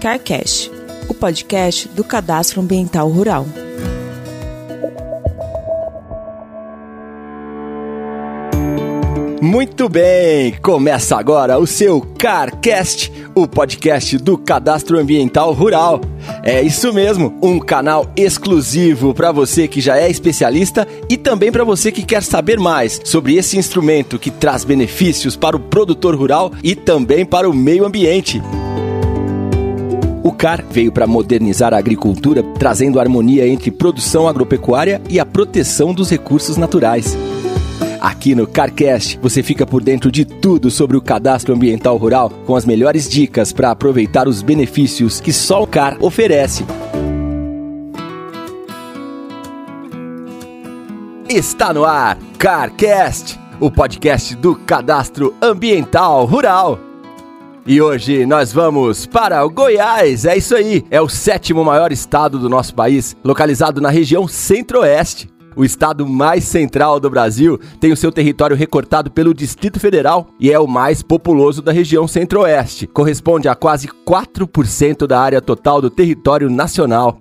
CarCast, o podcast do Cadastro Ambiental Rural. Muito bem, começa agora o seu CarCast, o podcast do Cadastro Ambiental Rural. É isso mesmo, um canal exclusivo para você que já é especialista e também para você que quer saber mais sobre esse instrumento que traz benefícios para o produtor rural e também para o meio ambiente. O CAR veio para modernizar a agricultura, trazendo harmonia entre produção agropecuária e a proteção dos recursos naturais. Aqui no CarCast você fica por dentro de tudo sobre o cadastro ambiental rural com as melhores dicas para aproveitar os benefícios que só o CAR oferece. Está no ar CarCast, o podcast do cadastro ambiental rural. E hoje nós vamos para o Goiás, é isso aí, é o sétimo maior estado do nosso país, localizado na região centro-oeste. O estado mais central do Brasil tem o seu território recortado pelo Distrito Federal e é o mais populoso da região centro-oeste. Corresponde a quase 4% da área total do território nacional.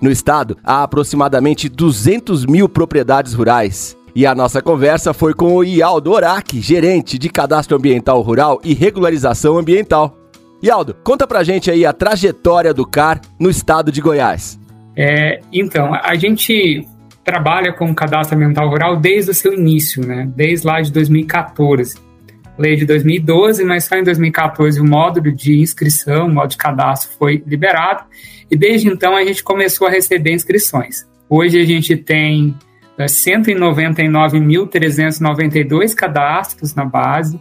No estado, há aproximadamente 200 mil propriedades rurais. E a nossa conversa foi com o Ialdo Orac, gerente de Cadastro Ambiental Rural e Regularização Ambiental. Ialdo, conta pra gente aí a trajetória do CAR no estado de Goiás. É, então, a gente trabalha com cadastro ambiental rural desde o seu início, né? Desde lá de 2014. Lei de 2012, mas só em 2014 o módulo de inscrição, o módulo de cadastro foi liberado e desde então a gente começou a receber inscrições. Hoje a gente tem 199.392 cadastros na base.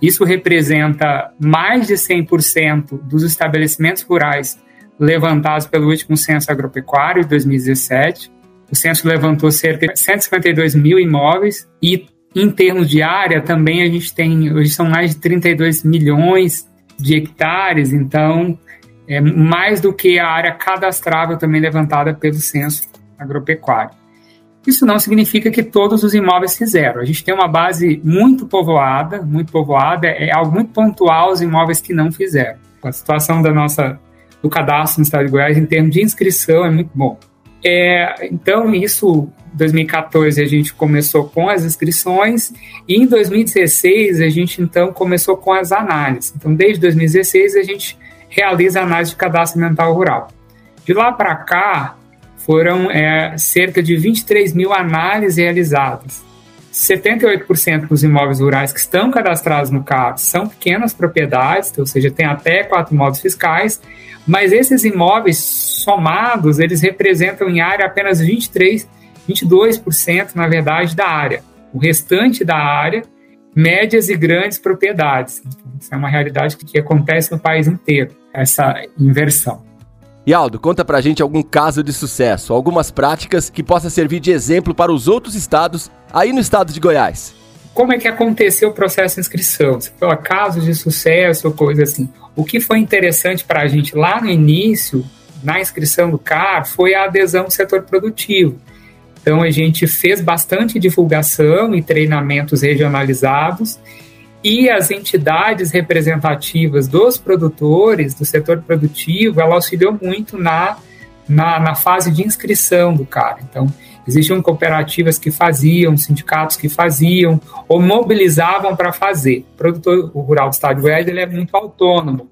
Isso representa mais de 100% dos estabelecimentos rurais levantados pelo último censo agropecuário de 2017. O censo levantou cerca de 152 mil imóveis e, em termos de área, também a gente tem, hoje são mais de 32 milhões de hectares, então é mais do que a área cadastrável também levantada pelo censo agropecuário. Isso não significa que todos os imóveis fizeram. A gente tem uma base muito povoada, muito povoada, é algo muito pontual os imóveis que não fizeram. A situação da nossa do cadastro no estado de Goiás em termos de inscrição é muito bom. É, então, isso, 2014 a gente começou com as inscrições e em 2016 a gente então começou com as análises. Então, desde 2016 a gente realiza análise de cadastro mental rural. De lá para cá, foram é, cerca de 23 mil análises realizadas. 78% dos imóveis rurais que estão cadastrados no CAP são pequenas propriedades, ou seja, tem até quatro imóveis fiscais, mas esses imóveis somados, eles representam em área apenas 23, 22% na verdade da área. O restante da área, médias e grandes propriedades. Então, isso é uma realidade que acontece no país inteiro, essa inversão. E Aldo, conta pra gente algum caso de sucesso, algumas práticas que possa servir de exemplo para os outros estados aí no estado de Goiás. Como é que aconteceu o processo de inscrição? Você falou casos de sucesso ou coisa assim. O que foi interessante para a gente lá no início, na inscrição do CAR, foi a adesão do setor produtivo. Então a gente fez bastante divulgação e treinamentos regionalizados e as entidades representativas dos produtores, do setor produtivo, ela auxiliou muito na, na, na fase de inscrição do cara. Então, existiam cooperativas que faziam, sindicatos que faziam, ou mobilizavam para fazer. O produtor rural do estado de Goiás ele é muito autônomo.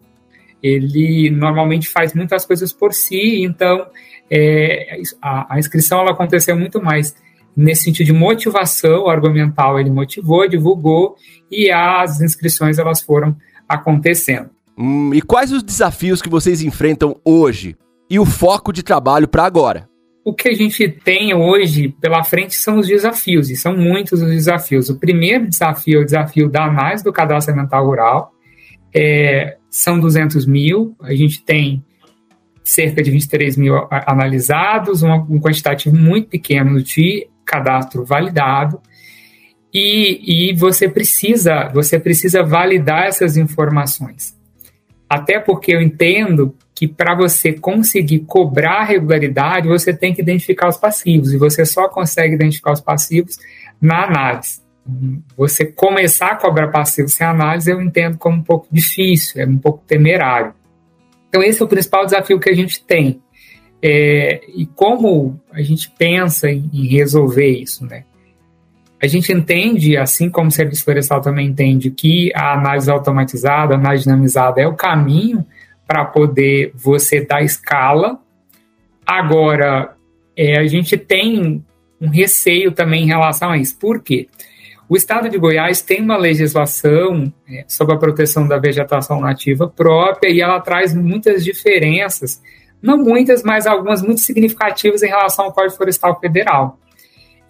Ele normalmente faz muitas coisas por si, então é, a, a inscrição ela aconteceu muito mais nesse sentido de motivação argumental, ele motivou, divulgou e as inscrições elas foram acontecendo. Hum, e quais os desafios que vocês enfrentam hoje e o foco de trabalho para agora? O que a gente tem hoje pela frente são os desafios, e são muitos os desafios. O primeiro desafio é o desafio da análise do cadastro ambiental rural. É, são 200 mil, a gente tem cerca de 23 mil analisados, um, um quantitativo muito pequeno de cadastro validado e, e você precisa você precisa validar essas informações. Até porque eu entendo que para você conseguir cobrar regularidade, você tem que identificar os passivos, e você só consegue identificar os passivos na análise. Você começar a cobrar passivos sem análise, eu entendo como um pouco difícil, é um pouco temerário. Então, esse é o principal desafio que a gente tem. É, e como a gente pensa em, em, resolver isso, né? A gente entende, assim como o Serviço Florestal também entende, que a análise automatizada, a análise dinamizada é o caminho para poder você dar escala. Agora, é, a gente tem um receio também em relação a isso. Por quê? O estado de Goiás tem uma legislação é, sobre a proteção da vegetação nativa própria e ela traz muitas diferenças, não muitas, mas algumas muito significativas em relação ao Código Florestal Federal.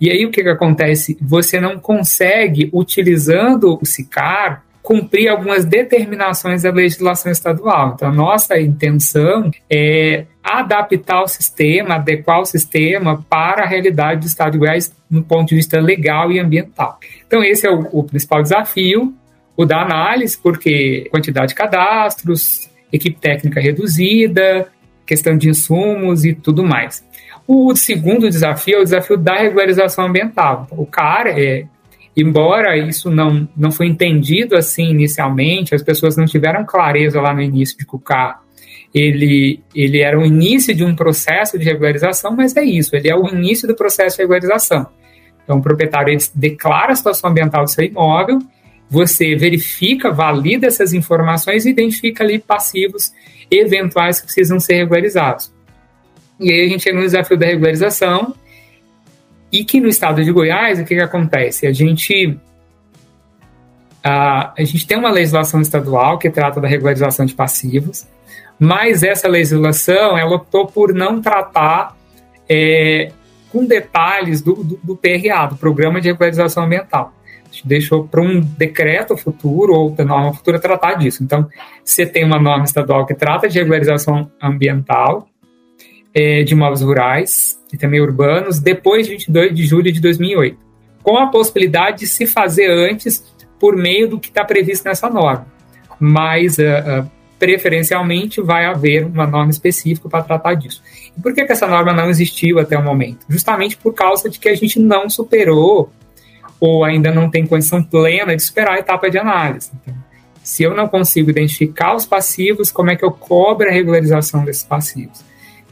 E aí o que, que acontece? Você não consegue, utilizando o SICAR, cumprir algumas determinações da legislação estadual. Então, a nossa intenção é adaptar o sistema, adequar o sistema para a realidade do Estado de Goiás no ponto de vista legal e ambiental. Então, esse é o, o principal desafio, o da análise, porque quantidade de cadastros, equipe técnica reduzida, questão de insumos e tudo mais. O segundo desafio é o desafio da regularização ambiental. O CAR é embora isso não, não foi entendido assim inicialmente, as pessoas não tiveram clareza lá no início de que o CAR ele, ele era o início de um processo de regularização, mas é isso, ele é o início do processo de regularização. Então, o proprietário declara a situação ambiental do seu imóvel, você verifica, valida essas informações e identifica ali passivos eventuais que precisam ser regularizados. E aí a gente chega no desafio da regularização, e que no estado de Goiás, o que, que acontece? A gente, a, a gente tem uma legislação estadual que trata da regularização de passivos, mas essa legislação ela optou por não tratar é, com detalhes do, do, do, PRA, do Programa de Regularização Ambiental. Gente deixou para um decreto futuro ou norma futura tratar disso. Então, você tem uma norma estadual que trata de regularização ambiental é, de imóveis rurais e também urbanos depois de 22 de julho de 2008, com a possibilidade de se fazer antes por meio do que está previsto nessa norma. Mas, uh, uh, preferencialmente, vai haver uma norma específica para tratar disso. E por que, que essa norma não existiu até o momento? Justamente por causa de que a gente não superou ou ainda não tem condição plena de superar a etapa de análise. Então, se eu não consigo identificar os passivos, como é que eu cobro a regularização desses passivos?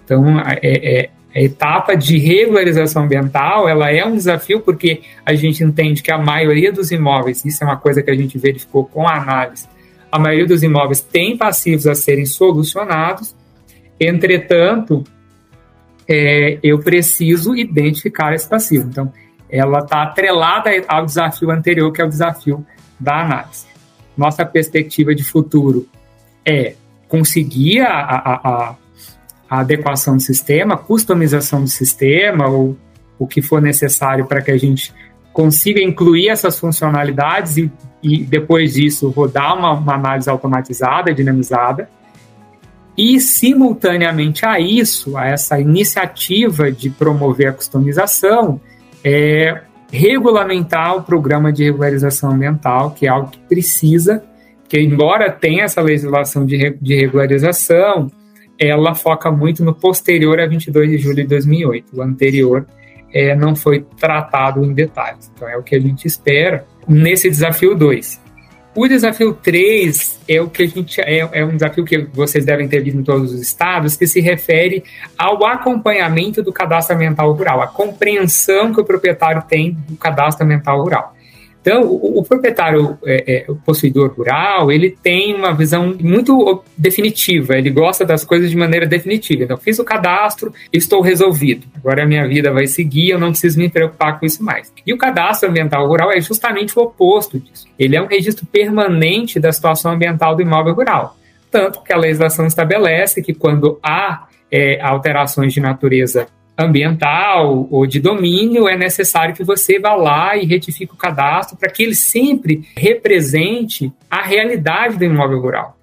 Então, é, é, a etapa de regularização ambiental, ela é um desafio porque a gente entende que a maioria dos imóveis, isso é uma coisa que a gente verificou com a análise, a maioria dos imóveis tem passivos a serem solucionados, entretanto, é, eu preciso identificar esse passivo. Então, ela está atrelada ao desafio anterior, que é o desafio da análise. Nossa perspectiva de futuro é conseguir a, a, a a adequação do sistema, customização do sistema, ou o que for necessário para que a gente consiga incluir essas funcionalidades e, e depois disso rodar uma, uma, análise automatizada, dinamizada. E, simultaneamente a isso, a essa iniciativa de promover a customização, é regulamentar o programa de regularização ambiental, que é algo que precisa, que embora tenha essa legislação de, de regularização, ela foca muito no posterior a 22 de julho de 2008. O anterior é, não foi tratado em detalhes. Então, é o que a gente espera nesse desafio 2. O desafio 3 é o que a gente é, é, um desafio que vocês devem ter visto em todos os estados, que se refere ao acompanhamento do cadastro ambiental rural, a compreensão que o proprietário tem do cadastro ambiental rural. Então, o, proprietário, é, é, o possuidor rural, ele tem uma visão muito definitiva, ele gosta das coisas de maneira definitiva. Então, fiz o cadastro, estou resolvido. Agora a minha vida vai seguir, eu não preciso me preocupar com isso mais. E o cadastro ambiental rural é justamente o oposto disso. Ele é um registro permanente da situação ambiental do imóvel rural. Tanto que a legislação estabelece que quando há é, alterações de natureza ambiental ou de domínio, é necessário que você vá lá e retifique o cadastro para que ele sempre represente a realidade do imóvel rural.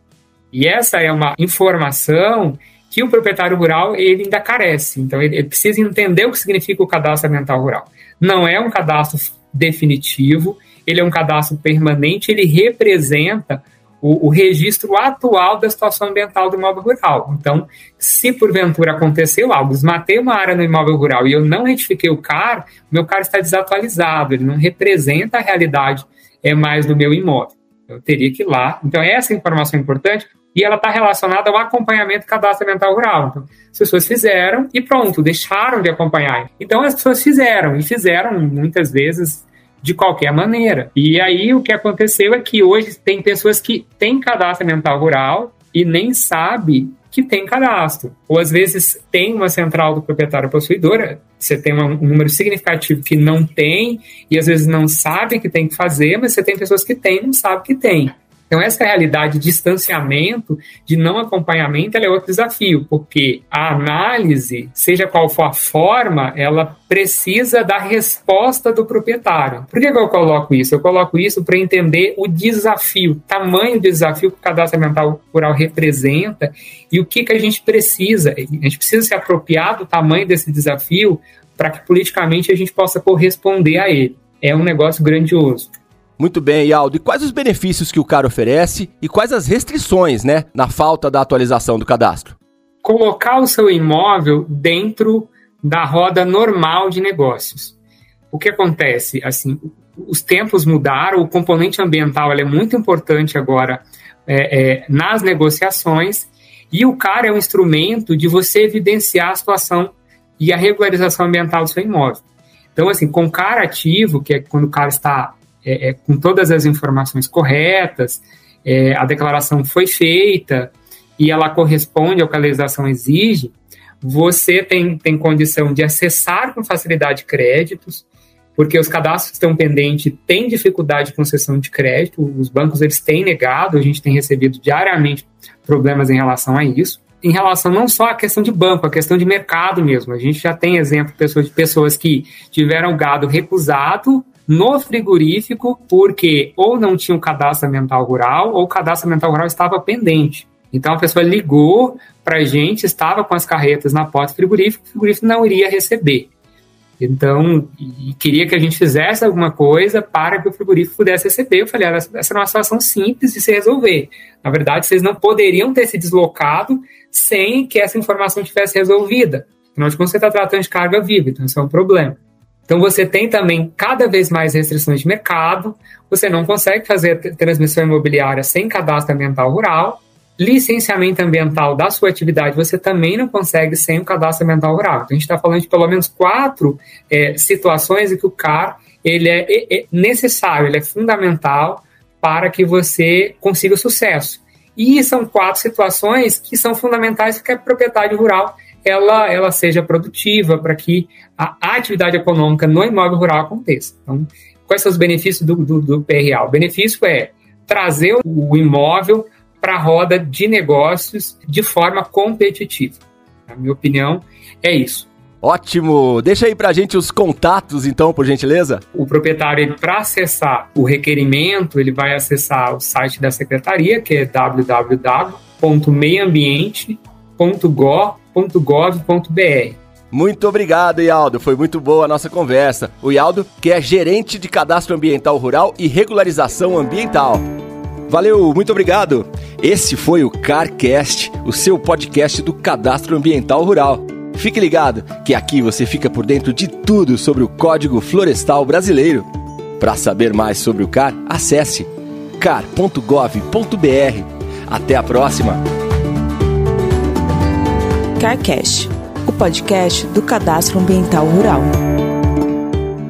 E essa é uma informação que o proprietário rural ele ainda carece. Então ele, ele precisa entender o que significa o cadastro ambiental rural. Não é um cadastro definitivo, ele é um cadastro permanente, ele representa o, o, registro atual da situação ambiental do imóvel rural. Então, se porventura aconteceu algo, desmatei uma área no imóvel rural e eu não retifiquei o CAR, meu CAR está desatualizado, ele não representa a realidade é mais do meu imóvel. Eu teria que ir lá. Então, essa informação é importante. e ela está relacionada ao acompanhamento do cadastro ambiental rural. Então, as pessoas fizeram e pronto, deixaram de acompanhar. Então, as pessoas fizeram, e fizeram muitas vezes de qualquer maneira. E aí, o que aconteceu é que hoje tem pessoas que têm cadastro ambiental rural e nem sabe que tem cadastro. Ou às vezes tem uma central do proprietário possuidora, você tem um número significativo que não tem, e às vezes não sabe que tem que fazer, mas você tem pessoas que têm e não sabe que tem. Então, essa realidade de distanciamento, de não acompanhamento, é outro desafio, porque a análise, seja qual for a forma, ela precisa da resposta do proprietário. Por que, que eu coloco isso? Eu coloco isso para entender o desafio, o tamanho do desafio que o cadastro ambiental rural representa e o que, que a gente precisa. A gente precisa se apropriar do tamanho desse desafio para que politicamente a gente possa corresponder a ele. É um negócio grandioso. Muito bem, Aldo. E quais os benefícios que o CAR oferece e quais as restrições, né, na falta da atualização do cadastro? Colocar o seu imóvel dentro da roda normal de negócios. O que acontece? Assim, os tempos mudaram, o componente ambiental é muito importante agora é, é, nas negociações e o CAR é um instrumento de você evidenciar a situação e a regularização ambiental do seu imóvel. Então, assim, com CAR ativo, que é quando o CAR está é, é, com todas as informações corretas, é, a declaração foi feita e ela corresponde ao que a legislação exige, você tem, tem condição de acessar com facilidade créditos, porque os cadastros estão pendentes têm dificuldade de concessão de crédito, os bancos eles têm negado, a gente tem recebido diariamente problemas em relação a isso. Em relação não só à questão de banco, a questão de mercado mesmo. A gente já tem exemplo de pessoas que tiveram gado recusado no frigorífico, porque ou não tinha o cadastro ambiental rural, ou o cadastro ambiental rural estava pendente. Então a pessoa ligou para a gente, estava com as carretas na porta do frigorífico, o frigorífico não iria receber. Então, queria que a gente fizesse alguma coisa para que o frigorífico pudesse receber. Eu falei, essa era uma situação simples de se resolver. Na verdade, vocês não poderiam ter se deslocado sem que essa informação tivesse resolvida. Afinal de contas, você está tratando de carga viva, então isso é um problema. Então você tem também cada vez mais restrições de mercado, você não consegue fazer transmissão imobiliária sem cadastro ambiental rural, licenciamento ambiental da sua atividade você também não consegue sem o cadastro ambiental rural. Então a gente está falando de pelo menos quatro é, situações em que o CAR ele é, é, é necessário, ele é fundamental para que você consiga sucesso. E são quatro situações que são fundamentais para que a propriedade rural ela, ela seja produtiva, para que a, atividade econômica no imóvel rural aconteça. Então, quais são os benefícios do, do, do PRA? O benefício é trazer o imóvel para a roda de negócios de forma competitiva. Na minha opinião, é isso. Ótimo! Deixa aí pra gente os contatos, então, por gentileza. O proprietário, para acessar o requerimento, ele vai acessar o site da secretaria, que é www.meioambiente.gov.br Muito obrigado, Ialdo. Foi muito boa a nossa conversa. O Ialdo, que é gerente de cadastro ambiental rural e regularização ambiental. Valeu, muito obrigado. Esse foi o CarCast, o seu podcast do cadastro ambiental rural. Fique ligado, que aqui você fica por dentro de tudo sobre o Código Florestal Brasileiro. Para saber mais sobre o CAR, acesse car.gov.br. Até a próxima! CarCast, o podcast do Cadastro Ambiental Rural.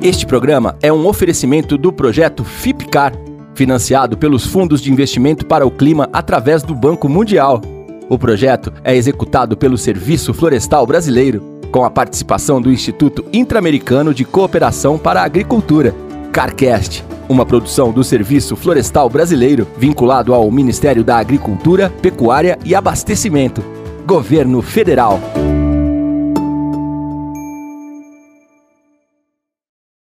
Este programa é um oferecimento do projeto FIPCAR, financiado pelos Fundos de Investimento para o Clima através do Banco Mundial. O projeto é executado pelo Serviço Florestal Brasileiro, com a participação do Instituto Interamericano de Cooperação para a Agricultura, CarCast, uma produção do Serviço Florestal Brasileiro vinculado ao Ministério da Agricultura, Pecuária e Abastecimento Governo Federal.